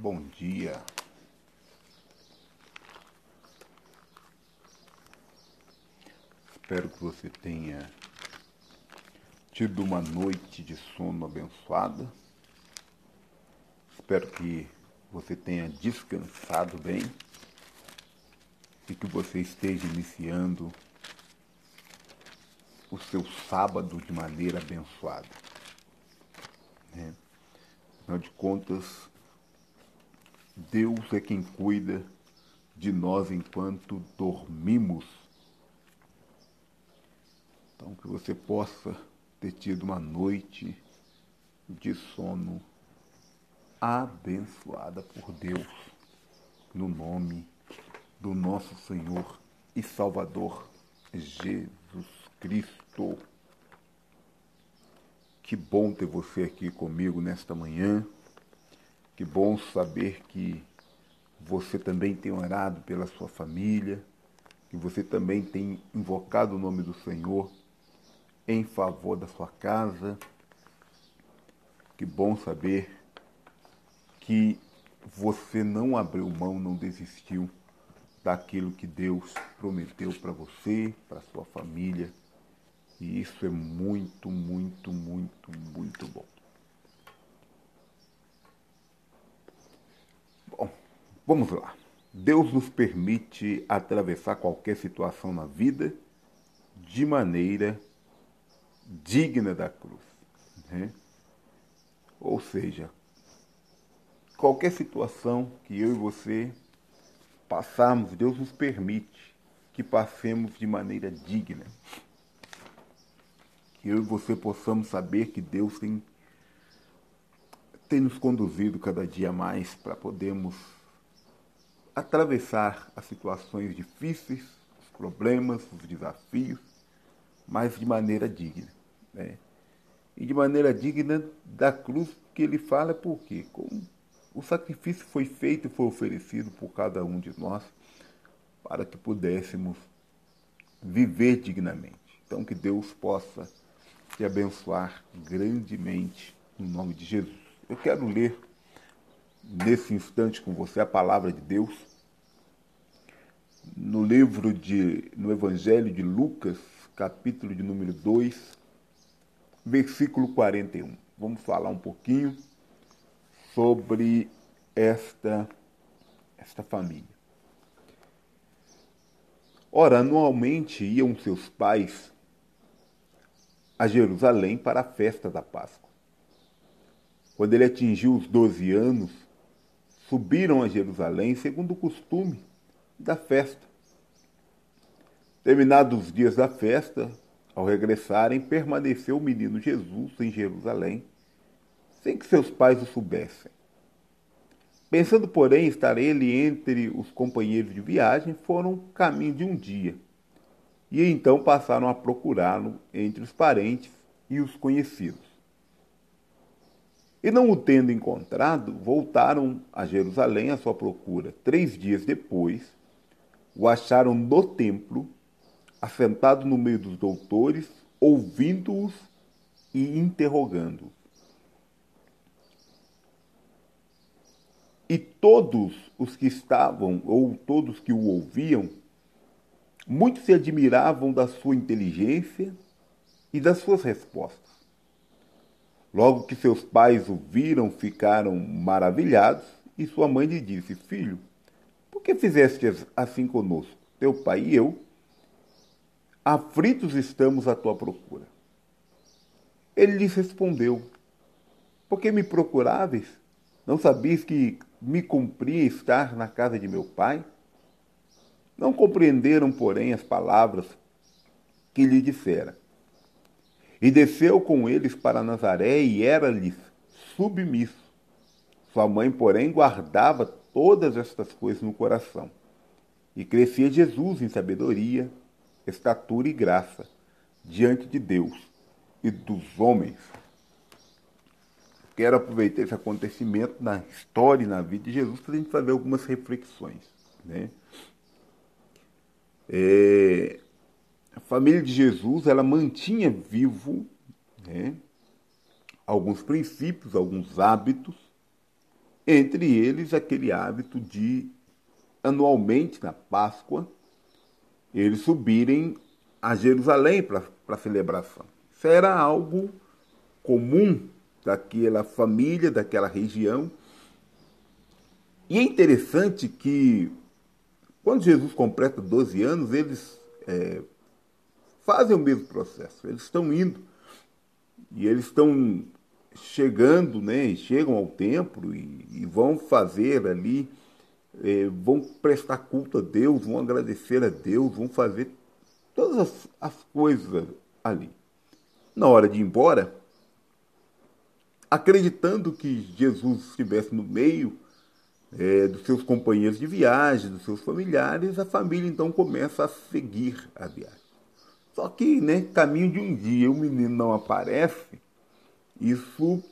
Bom dia. Espero que você tenha tido uma noite de sono abençoada. Espero que você tenha descansado bem e que você esteja iniciando o seu sábado de maneira abençoada. Né? Afinal de contas, Deus é quem cuida de nós enquanto dormimos. Então, que você possa ter tido uma noite de sono abençoada por Deus, no nome do nosso Senhor e Salvador Jesus Cristo. Que bom ter você aqui comigo nesta manhã. Que bom saber que você também tem orado pela sua família, que você também tem invocado o nome do Senhor em favor da sua casa. Que bom saber que você não abriu mão, não desistiu daquilo que Deus prometeu para você, para sua família. E isso é muito, muito, muito, muito bom. Bom, vamos lá. Deus nos permite atravessar qualquer situação na vida de maneira digna da cruz. Né? Ou seja, qualquer situação que eu e você passarmos, Deus nos permite que passemos de maneira digna. Que eu e você possamos saber que Deus tem, tem nos conduzido cada dia mais para podermos atravessar as situações difíceis, os problemas, os desafios, mas de maneira digna. Né? E de maneira digna da cruz que ele fala, porque como o sacrifício foi feito e foi oferecido por cada um de nós para que pudéssemos viver dignamente. Então que Deus possa te abençoar grandemente no nome de Jesus. Eu quero ler nesse instante com você a palavra de Deus no livro de no Evangelho de Lucas, capítulo de número 2, versículo 41. Vamos falar um pouquinho sobre esta esta família. Ora, anualmente iam seus pais a Jerusalém para a festa da Páscoa. Quando ele atingiu os 12 anos, subiram a Jerusalém segundo o costume da festa. Terminados os dias da festa, ao regressarem, permaneceu o menino Jesus em Jerusalém, sem que seus pais o soubessem. Pensando, porém, estar ele entre os companheiros de viagem, foram caminho de um dia e então passaram a procurá-lo entre os parentes e os conhecidos. E não o tendo encontrado, voltaram a Jerusalém à sua procura. Três dias depois, o acharam no templo, assentado no meio dos doutores, ouvindo-os e interrogando-os. E todos os que estavam, ou todos que o ouviam, Muitos se admiravam da sua inteligência e das suas respostas. Logo que seus pais o viram, ficaram maravilhados, e sua mãe lhe disse: Filho, que fizeste assim conosco? Teu pai e eu, aflitos estamos à tua procura. Ele lhes respondeu: Por que me procuráveis? Não sabias que me cumpria estar na casa de meu pai? Não compreenderam, porém, as palavras que lhe dissera. E desceu com eles para Nazaré e era-lhes submisso. Sua mãe, porém, guardava todas estas coisas no coração. E crescia Jesus em sabedoria, estatura e graça diante de Deus e dos homens. Quero aproveitar esse acontecimento na história e na vida de Jesus para a gente fazer algumas reflexões. Né? É, a família de Jesus ela mantinha vivo né, alguns princípios, alguns hábitos Entre eles, aquele hábito de, anualmente, na Páscoa, eles subirem a Jerusalém para a celebração. Isso era algo comum daquela família, daquela região. E é interessante que, quando Jesus completa 12 anos, eles é, fazem o mesmo processo. Eles estão indo e eles estão chegando, né? Chegam ao templo e, e vão fazer ali, é, vão prestar culto a Deus, vão agradecer a Deus, vão fazer todas as, as coisas ali. Na hora de ir embora, acreditando que Jesus estivesse no meio é, dos seus companheiros de viagem, dos seus familiares, a família então começa a seguir a viagem. Só que, né, caminho de um dia, o menino não aparece, isso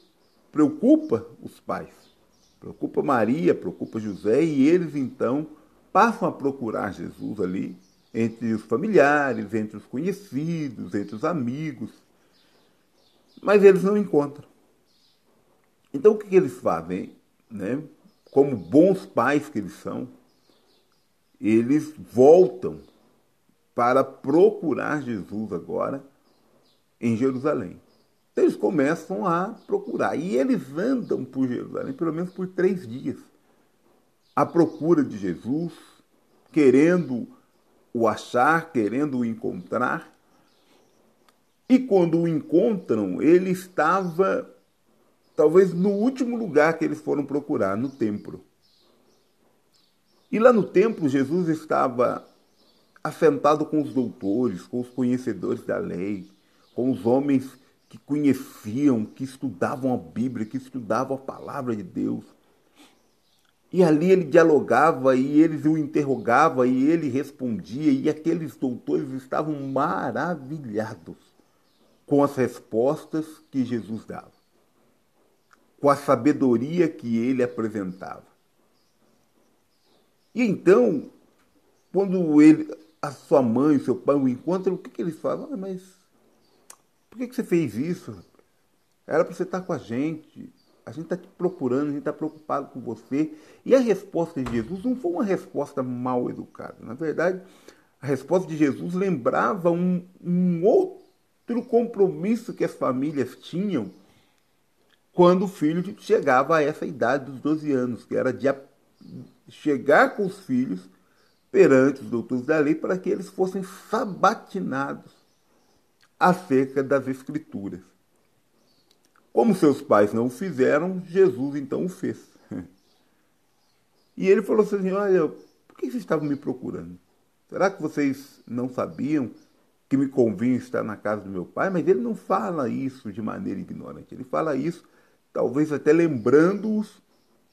preocupa os pais, preocupa Maria, preocupa José, e eles então passam a procurar Jesus ali, entre os familiares, entre os conhecidos, entre os amigos, mas eles não encontram. Então o que, eles fazem? Né? Como bons pais que eles são, eles voltam para procurar Jesus agora em Jerusalém. Então eles começam a procurar. E eles andam por Jerusalém pelo menos por três dias. À procura de Jesus, querendo o achar, querendo o encontrar. E quando o encontram, ele estava talvez no último lugar que eles foram procurar, no templo. E lá no templo, Jesus estava assentado com os doutores, com os conhecedores da lei, com os homens que conheciam, que estudavam a Bíblia, que estudavam a palavra de Deus. E ali ele dialogava e eles o interrogavam e ele respondia, e aqueles doutores estavam maravilhados com as respostas que Jesus dava, com a sabedoria que ele apresentava. E então, quando ele, a sua mãe, seu pai o encontram, o que, que eles falam? Ah, mas por que, que você fez isso? Era para você estar com a gente. A gente está te procurando, a gente está preocupado com você. E a resposta de Jesus não foi uma resposta mal educada. Na verdade, a resposta de Jesus lembrava um, um outro compromisso que as famílias tinham quando o filho chegava a essa idade dos 12 anos, que era de chegar com os filhos perante os doutores da lei para que eles fossem sabatinados acerca das Escrituras. Como seus pais não o fizeram, Jesus então o fez. E ele falou assim: Olha, por que vocês estavam me procurando? Será que vocês não sabiam que me convinha estar na casa do meu pai? Mas ele não fala isso de maneira ignorante. Ele fala isso, talvez até lembrando-os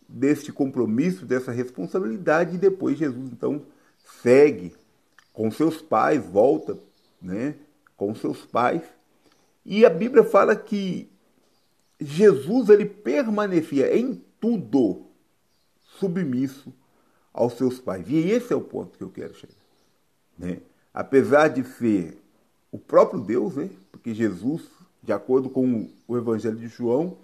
deste compromisso, dessa responsabilidade, e depois Jesus então segue com seus pais, volta né, com seus pais. E a Bíblia fala que Jesus ele permanecia em tudo submisso aos seus pais. E esse é o ponto que eu quero chegar. Né? Apesar de ser o próprio Deus, né? porque Jesus, de acordo com o Evangelho de João,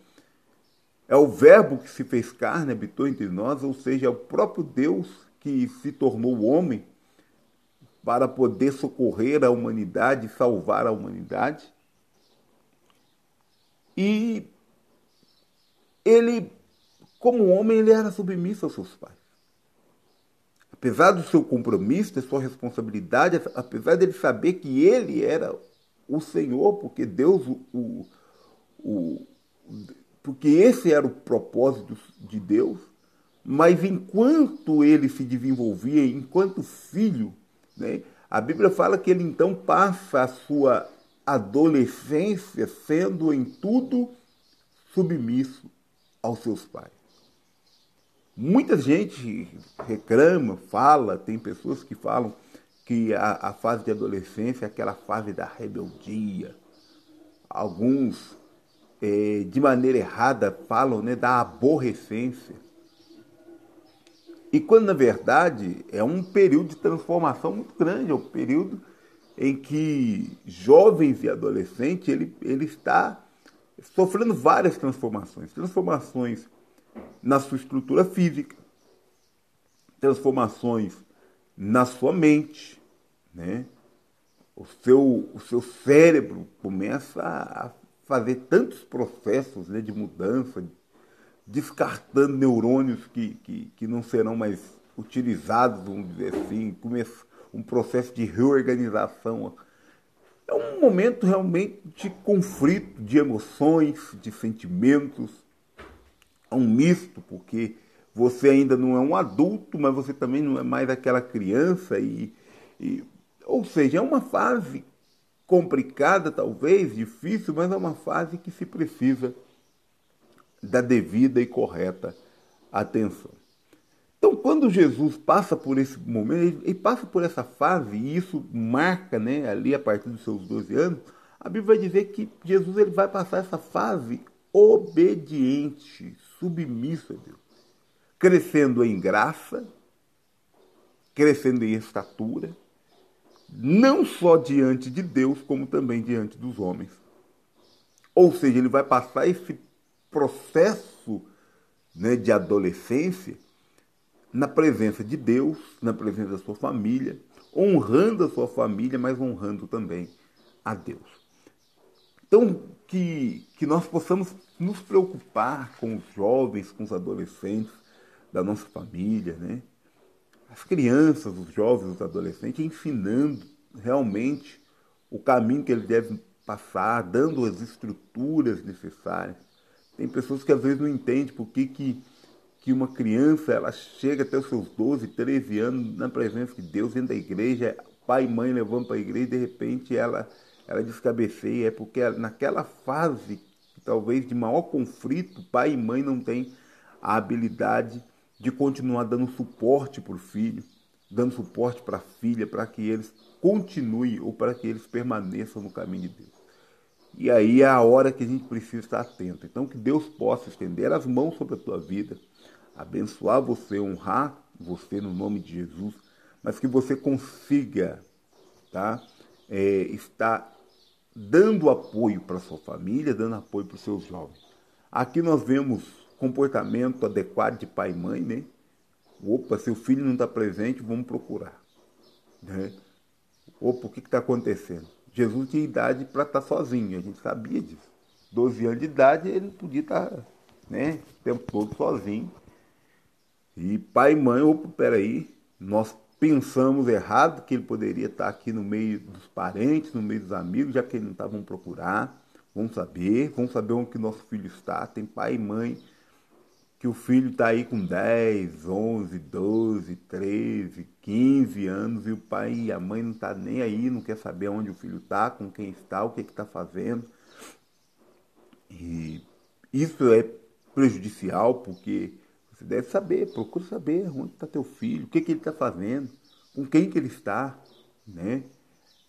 é o Verbo que se fez carne, habitou entre nós, ou seja, é o próprio Deus que se tornou homem para poder socorrer a humanidade, salvar a humanidade. E ele, como homem, ele era submisso aos seus pais. Apesar do seu compromisso, da sua responsabilidade, apesar dele saber que ele era o Senhor, porque Deus o, o porque esse era o propósito de Deus, mas enquanto ele se desenvolvia, enquanto filho, né, a Bíblia fala que ele então passa a sua adolescência sendo em tudo submisso aos seus pais. Muita gente reclama, fala, tem pessoas que falam que a, a fase de adolescência é aquela fase da rebeldia. Alguns, é, de maneira errada, falam né, da aborrecência. E quando, na verdade, é um período de transformação muito grande, é um período em que jovens e adolescentes ele, ele está sofrendo várias transformações. Transformações na sua estrutura física, transformações na sua mente, né? O seu, o seu cérebro começa a fazer tantos processos né, de mudança, descartando neurônios que, que, que não serão mais utilizados, vamos dizer assim, começa um processo de reorganização. É um momento realmente de conflito, de emoções, de sentimentos, é um misto, porque você ainda não é um adulto, mas você também não é mais aquela criança e, e ou seja, é uma fase complicada, talvez, difícil, mas é uma fase que se precisa da devida e correta atenção. Então, quando Jesus passa por esse momento, ele passa por essa fase, e isso marca né, ali a partir dos seus 12 anos, a Bíblia vai dizer que Jesus ele vai passar essa fase obediente, submisso a Deus, crescendo em graça, crescendo em estatura, não só diante de Deus, como também diante dos homens. Ou seja, ele vai passar esse processo né, de adolescência na presença de Deus, na presença da sua família, honrando a sua família, mas honrando também a Deus. Então, que, que nós possamos nos preocupar com os jovens, com os adolescentes da nossa família, né? as crianças, os jovens, os adolescentes, ensinando realmente o caminho que eles devem passar, dando as estruturas necessárias. Tem pessoas que às vezes não entendem por que, que, que uma criança ela chega até os seus 12, 13 anos na presença de Deus dentro da igreja, pai e mãe levando para a igreja e de repente ela, ela descabeceia. É porque naquela fase, talvez de maior conflito, pai e mãe não têm a habilidade de continuar dando suporte para o filho, dando suporte para a filha, para que eles continuem ou para que eles permaneçam no caminho de Deus. E aí é a hora que a gente precisa estar atento. Então, que Deus possa estender as mãos sobre a tua vida, abençoar você, honrar você no nome de Jesus, mas que você consiga tá, é, estar dando apoio para sua família, dando apoio para os seus jovens. Aqui nós vemos comportamento adequado de pai e mãe, né? Opa, se o filho não está presente, vamos procurar. Né? Opa, o que está acontecendo? Jesus tinha idade para estar tá sozinho, a gente sabia disso. 12 anos de idade, ele podia estar tá, né, o tempo todo sozinho. E pai e mãe, opa, peraí, nós pensamos errado que ele poderia estar tá aqui no meio dos parentes, no meio dos amigos, já que ele não está, vamos procurar, vamos saber, vamos saber onde que nosso filho está. Tem pai e mãe que o filho está aí com 10, 11, 12, 13, 15 anos e o pai e a mãe não está nem aí, não quer saber onde o filho está, com quem está, o que está fazendo. E isso é prejudicial porque você deve saber, procura saber onde está teu filho, o que, que ele está fazendo, com quem que ele está, né?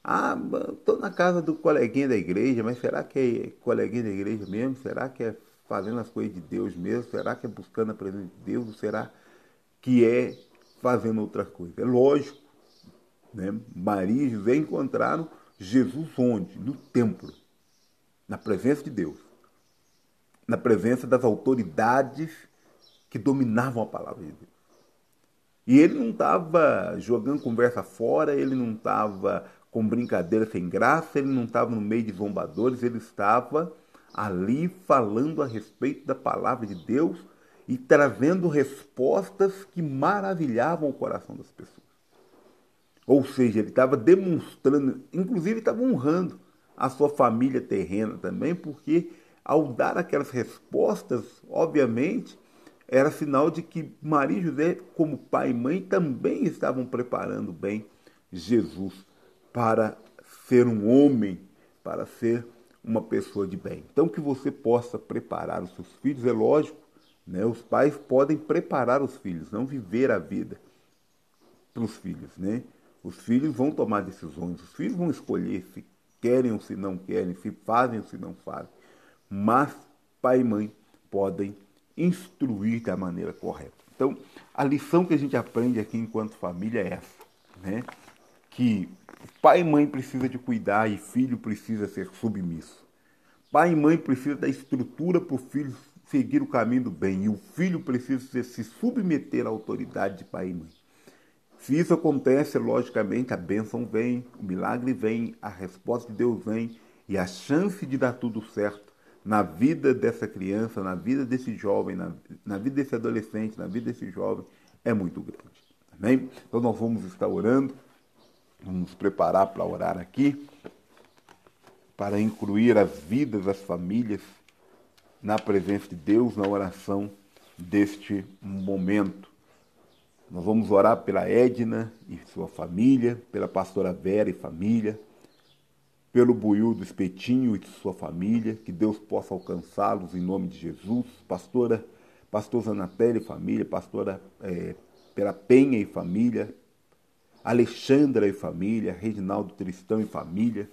Ah, estou na casa do coleguinha da igreja, mas será que é coleguinha da igreja mesmo? Será que é fazendo as coisas de Deus mesmo? Será que é buscando a presença de Deus? Ou será que é fazendo outra coisa? É lógico. Né? Maria e José encontraram Jesus onde? No templo. Na presença de Deus. Na presença das autoridades que dominavam a palavra de Deus. E ele não estava jogando conversa fora, ele não estava com brincadeira sem graça, ele não estava no meio de zombadores, ele estava ali falando a respeito da palavra de Deus e trazendo respostas que maravilhavam o coração das pessoas. Ou seja, ele estava demonstrando, inclusive estava honrando a sua família terrena também, porque ao dar aquelas respostas, obviamente, era sinal de que Maria e José, como pai e mãe, também estavam preparando bem Jesus para ser um homem, para ser uma pessoa de bem. Então, que você possa preparar os seus filhos, é lógico, né? os pais podem preparar os filhos, não viver a vida para os filhos. Né? Os filhos vão tomar decisões, os filhos vão escolher se querem ou se não querem, se fazem ou se não fazem. Mas pai e mãe podem instruir da maneira correta. Então, a lição que a gente aprende aqui enquanto família é essa, né? que pai e mãe precisa de cuidar e filho precisa ser submisso. Pai e mãe precisa da estrutura para o filho seguir o caminho do bem e o filho precisa se submeter à autoridade de pai e mãe. Se isso acontece, logicamente a bênção vem, o milagre vem, a resposta de Deus vem e a chance de dar tudo certo na vida dessa criança, na vida desse jovem, na, na vida desse adolescente, na vida desse jovem é muito grande. Amém? Então nós vamos estar orando, nos preparar para orar aqui, para incluir as vidas das famílias na presença de Deus, na oração deste momento. Nós vamos orar pela Edna e sua família, pela pastora Vera e família, pelo Buiu do Espetinho e sua família, que Deus possa alcançá-los em nome de Jesus. Pastora, pastor Zanatelli e família, pastora é, pela Penha e família, Alexandra e família, Reginaldo Tristão e família,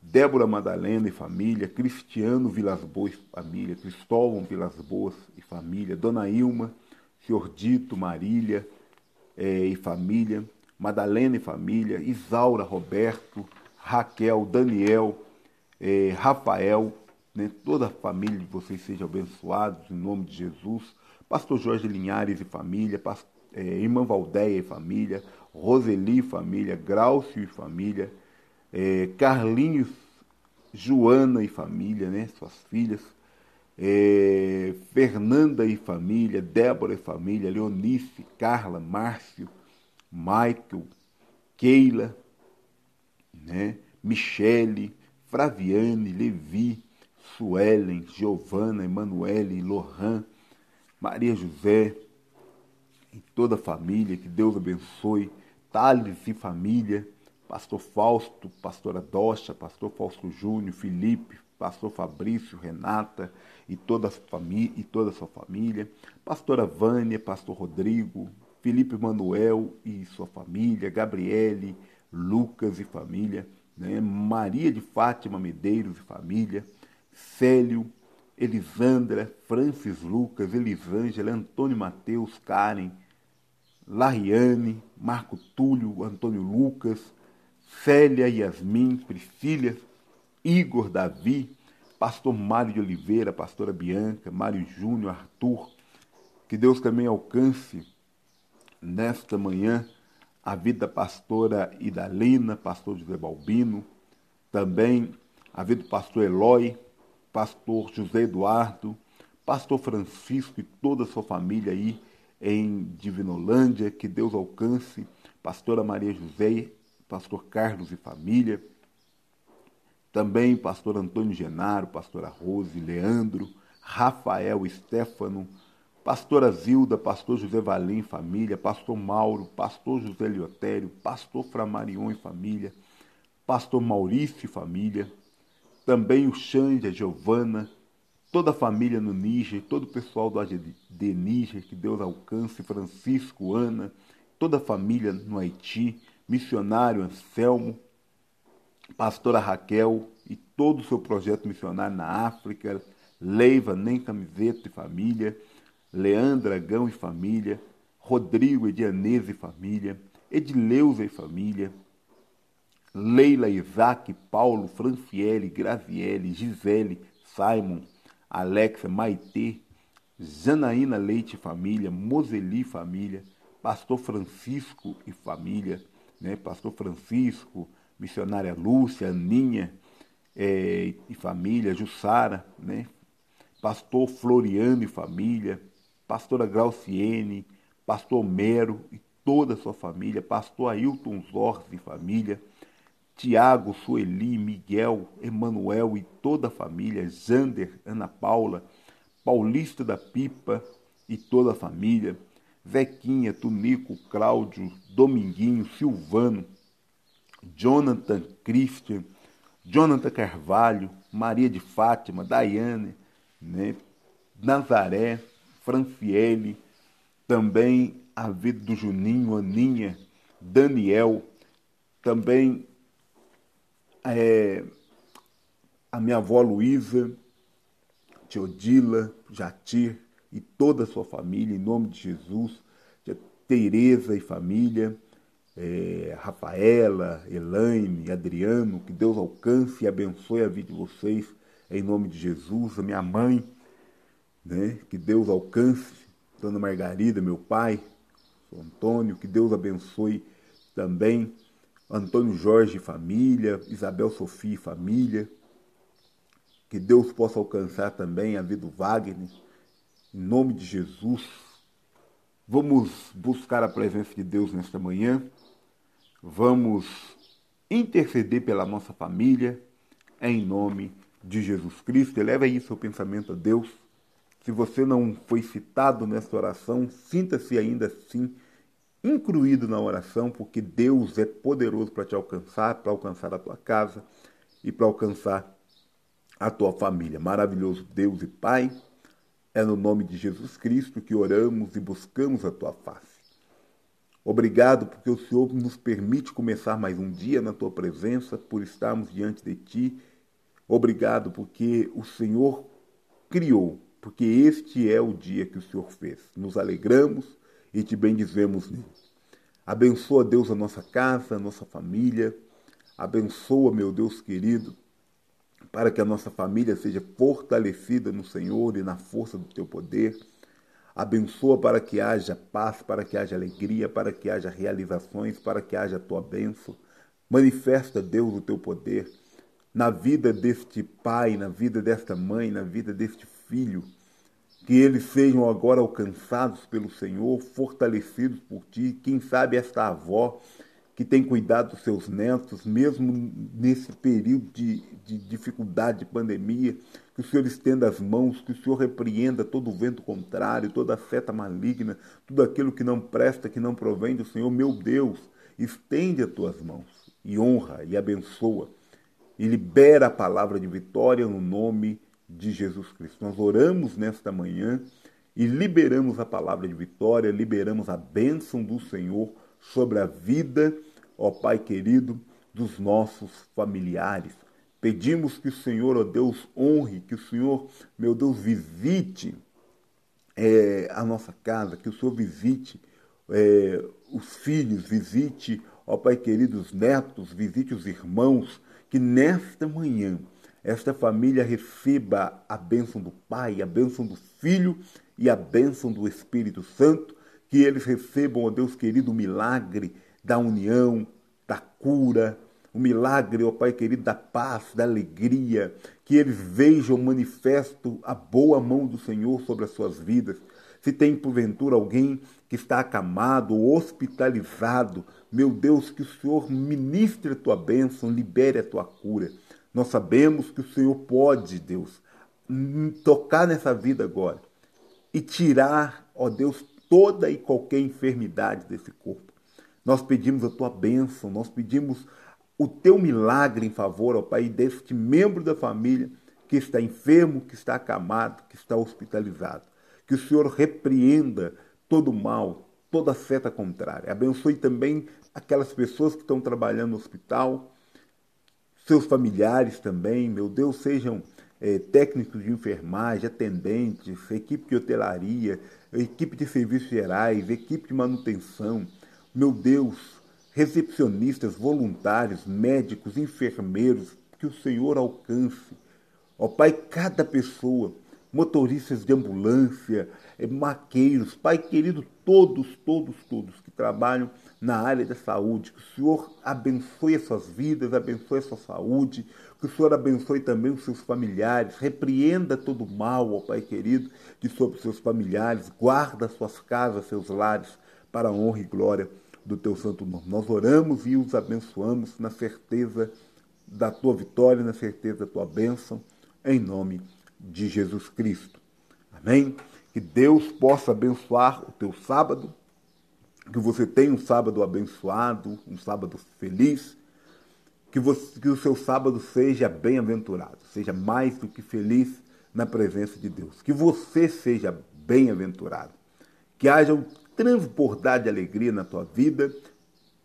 Débora Madalena e família, Cristiano Vilas Boas e família, Cristóvão Vilas Boas e família, Dona Ilma, Senhor Dito, Marília e família, Madalena e família, Isaura, Roberto, Raquel, Daniel, é, Rafael, né, toda a família de vocês sejam abençoados em nome de Jesus. Pastor Jorge Linhares e família, pastor, é, irmã Valdeia e família, Roseli família, Graucio e família, é, Carlinhos, Joana e família, né, suas filhas, é, Fernanda e família, Débora e família, Leonice, Carla, Márcio, Michael, Keila, né, Michele, Fraviane, Levi, Suelen, Giovana, Emanuele, Lohan, Maria José, e toda a família, que Deus abençoe, Thales e família, pastor Fausto, pastora Docha, pastor Fausto Júnior, Felipe, pastor Fabrício, Renata e toda e toda a sua família, pastora Vânia, pastor Rodrigo, Felipe Manuel e sua família, Gabriele, Lucas e família, né? Maria de Fátima Medeiros e família, Célio, Elisandra, Francis Lucas, Elisângela, Antônio Mateus, Karen, Lariane, Marco Túlio, Antônio Lucas, Célia, Yasmin, Priscila, Igor, Davi, pastor Mário de Oliveira, pastora Bianca, Mário Júnior, Arthur. Que Deus também alcance nesta manhã a vida da pastora Idalina, pastor José Balbino, também a vida do pastor Eloy, pastor José Eduardo, pastor Francisco e toda a sua família aí em Divinolândia, que Deus alcance, pastora Maria José pastor Carlos e família, também pastor Antônio Genaro, pastora Rose, Leandro, Rafael Stefano, pastora Zilda, pastor José Valim família, pastor Mauro, pastor José Liotério, pastor Framarion e família, pastor Maurício e família, também o Xande, a Giovana, toda a família no Níger, todo o pessoal do AGD Níger, que Deus alcance, Francisco, Ana, toda a família no Haiti, missionário Anselmo, pastora Raquel e todo o seu projeto missionário na África, Leiva, Nem Camiseta e família, Leandra Gão e família, Rodrigo Edianese e família, Edileuza e família, Leila, Isaac, Paulo, Franciele, Graziele, Gisele, Simon, Alexa, Maitê, Janaína Leite família, Moseli família, Pastor Francisco e família, né? Pastor Francisco, missionária Lúcia, Aninha é, e família, Jussara, né? Pastor Floriano e família, Pastora Grauciene, Pastor Mero e toda a sua família, Pastor Ailton Zorz e família, Tiago, Sueli, Miguel, Emanuel e toda a família, Jander, Ana Paula, Paulista da Pipa e toda a família, Zequinha, Tunico, Cláudio, Dominguinho, Silvano, Jonathan Christian, Jonathan Carvalho, Maria de Fátima, Daiane, né, Nazaré, Franciele, também a vida do Juninho, Aninha, Daniel, também é, a minha avó Luísa, Teodila, Jatir e toda a sua família, em nome de Jesus, Tereza e família, é, Rafaela, Elaine, Adriano, que Deus alcance e abençoe a vida de vocês, em nome de Jesus, a minha mãe, né? Que Deus alcance Dona Margarida, meu pai, Antônio, que Deus abençoe também Antônio Jorge família, Isabel Sofia família. Que Deus possa alcançar também a vida do Wagner, em nome de Jesus. Vamos buscar a presença de Deus nesta manhã. Vamos interceder pela nossa família, em nome de Jesus Cristo. Eleva aí seu pensamento a Deus. Se você não foi citado nesta oração, sinta-se ainda assim incluído na oração, porque Deus é poderoso para te alcançar, para alcançar a tua casa e para alcançar a tua família. Maravilhoso Deus e Pai, é no nome de Jesus Cristo que oramos e buscamos a tua face. Obrigado porque o Senhor nos permite começar mais um dia na tua presença, por estarmos diante de ti. Obrigado porque o Senhor criou, porque este é o dia que o Senhor fez. Nos alegramos e te bendizemos nele. Abençoa, Deus, a nossa casa, a nossa família. Abençoa, meu Deus querido, para que a nossa família seja fortalecida no Senhor e na força do teu poder. Abençoa para que haja paz, para que haja alegria, para que haja realizações, para que haja a tua bênção. Manifesta, Deus, o teu poder na vida deste pai, na vida desta mãe, na vida deste filho que eles sejam agora alcançados pelo Senhor, fortalecidos por ti. Quem sabe esta avó que tem cuidado dos seus netos, mesmo nesse período de, de dificuldade, de pandemia, que o Senhor estenda as mãos, que o Senhor repreenda todo o vento contrário, toda a seta maligna, tudo aquilo que não presta, que não provém do Senhor. Meu Deus, estende as tuas mãos e honra e abençoa e libera a palavra de vitória no nome de Jesus Cristo. Nós oramos nesta manhã e liberamos a palavra de vitória, liberamos a bênção do Senhor sobre a vida, ó Pai querido, dos nossos familiares. Pedimos que o Senhor, ó Deus, honre, que o Senhor, meu Deus, visite é, a nossa casa, que o Senhor visite é, os filhos, visite, ó Pai querido, os netos, visite os irmãos, que nesta manhã esta família receba a bênção do Pai, a bênção do Filho e a bênção do Espírito Santo, que eles recebam, ó Deus querido, o milagre da união, da cura, o milagre, ó Pai querido, da paz, da alegria, que eles vejam manifesto a boa mão do Senhor sobre as suas vidas. Se tem porventura alguém que está acamado ou hospitalizado, meu Deus, que o Senhor ministre a tua bênção, libere a tua cura. Nós sabemos que o Senhor pode, Deus, tocar nessa vida agora e tirar, ó Deus, toda e qualquer enfermidade desse corpo. Nós pedimos a tua bênção, nós pedimos o teu milagre em favor, ó Pai, deste membro da família que está enfermo, que está acamado, que está hospitalizado. Que o Senhor repreenda todo o mal, toda seta contrária. Abençoe também aquelas pessoas que estão trabalhando no hospital, seus familiares também, meu Deus, sejam é, técnicos de enfermagem, atendentes, equipe de hotelaria, equipe de serviços gerais, equipe de manutenção, meu Deus, recepcionistas, voluntários, médicos, enfermeiros, que o Senhor alcance. Ó Pai, cada pessoa, motoristas de ambulância, é, maqueiros, Pai querido, todos, todos, todos que trabalham na área da saúde. Que o Senhor abençoe as suas vidas, abençoe a sua saúde, que o Senhor abençoe também os seus familiares, repreenda todo o mal, ó Pai querido, de sobre os seus familiares, guarda suas casas, seus lares, para a honra e glória do teu santo nome. Nós oramos e os abençoamos na certeza da tua vitória, na certeza da tua bênção, em nome de Jesus Cristo. Amém? Que Deus possa abençoar o teu sábado, que você tenha um sábado abençoado, um sábado feliz, que, você, que o seu sábado seja bem-aventurado, seja mais do que feliz na presença de Deus. Que você seja bem-aventurado, que haja um transbordar de alegria na tua vida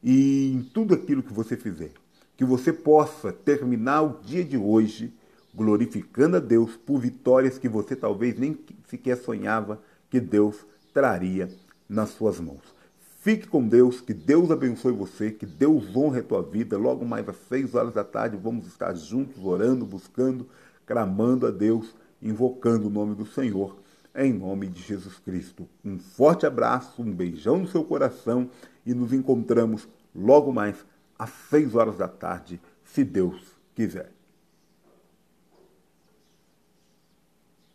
e em tudo aquilo que você fizer. Que você possa terminar o dia de hoje glorificando a Deus por vitórias que você talvez nem sequer sonhava que Deus traria nas suas mãos. Fique com Deus, que Deus abençoe você, que Deus honre a tua vida. Logo mais às seis horas da tarde vamos estar juntos, orando, buscando, clamando a Deus, invocando o nome do Senhor, em nome de Jesus Cristo. Um forte abraço, um beijão no seu coração e nos encontramos logo mais às seis horas da tarde, se Deus quiser.